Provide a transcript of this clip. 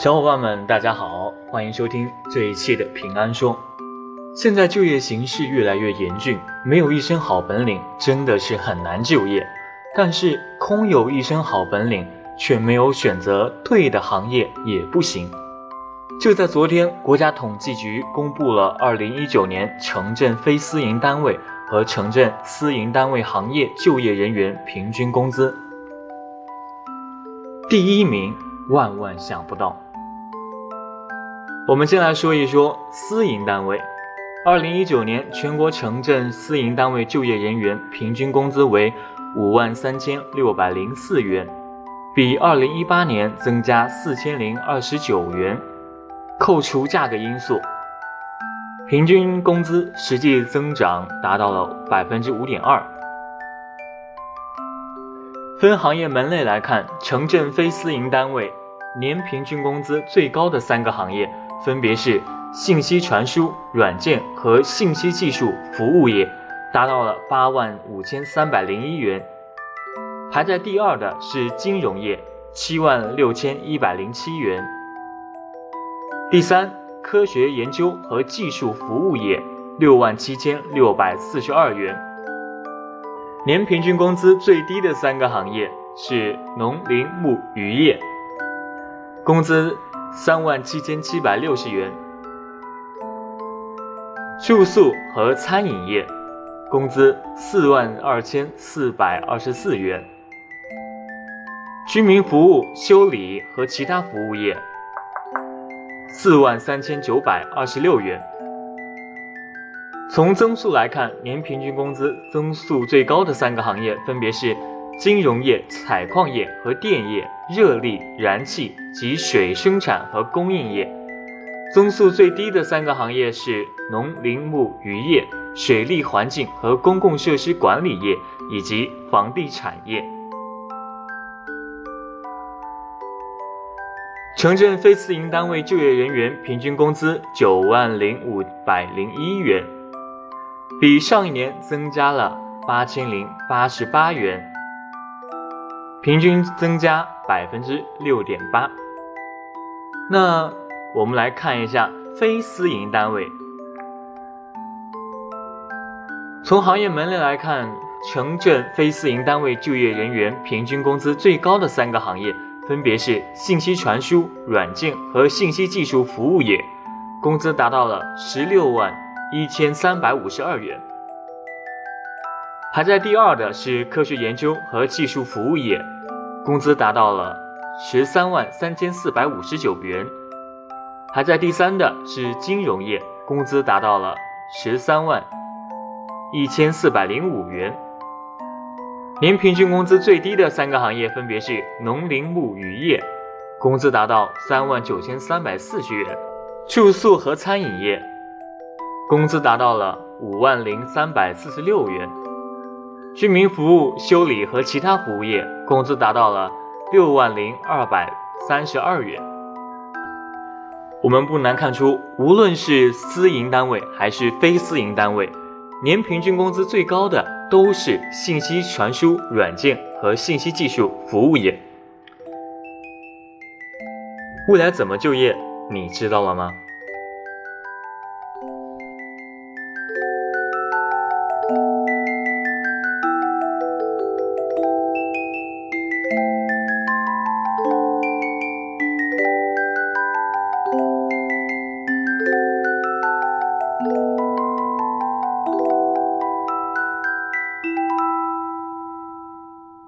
小伙伴们，大家好，欢迎收听这一期的平安说。现在就业形势越来越严峻，没有一身好本领，真的是很难就业。但是空有一身好本领，却没有选择对的行业也不行。就在昨天，国家统计局公布了2019年城镇非私营单位和城镇私营单位行业就业人员平均工资，第一名，万万想不到。我们先来说一说私营单位。二零一九年全国城镇私营单位就业人员平均工资为五万三千六百零四元，比二零一八年增加四千零二十九元。扣除价格因素，平均工资实际增长达到了百分之五点二。分行业门类来看，城镇非私营单位年平均工资最高的三个行业。分别是信息传输、软件和信息技术服务业，达到了八万五千三百零一元。排在第二的是金融业，七万六千一百零七元。第三，科学研究和技术服务业，六万七千六百四十二元。年平均工资最低的三个行业是农林牧渔业，工资。三万七千七百六十元，住宿和餐饮业工资四万二千四百二十四元，居民服务、修理和其他服务业四万三千九百二十六元。从增速来看，年平均工资增速最高的三个行业分别是。金融业、采矿业和电业、热力、燃气及水生产和供应业，增速最低的三个行业是农林牧渔业、水利环境和公共设施管理业以及房地产业。城镇非私营单位就业人员平均工资九万零五百零一元，比上一年增加了八千零八十八元。平均增加百分之六点八。那我们来看一下非私营单位。从行业门类来看，城镇非私营单位就业人员平均工资最高的三个行业分别是信息传输、软件和信息技术服务业，工资达到了十六万一千三百五十二元。排在第二的是科学研究和技术服务业，工资达到了十三万三千四百五十九元。排在第三的是金融业，工资达到了十三万一千四百零五元。年平均工资最低的三个行业分别是农林牧渔业，工资达到三万九千三百四十元；住宿和餐饮业，工资达到了五万零三百四十六元。居民服务、修理和其他服务业工资达到了六万零二百三十二元。我们不难看出，无论是私营单位还是非私营单位，年平均工资最高的都是信息传输、软件和信息技术服务业。未来怎么就业，你知道了吗？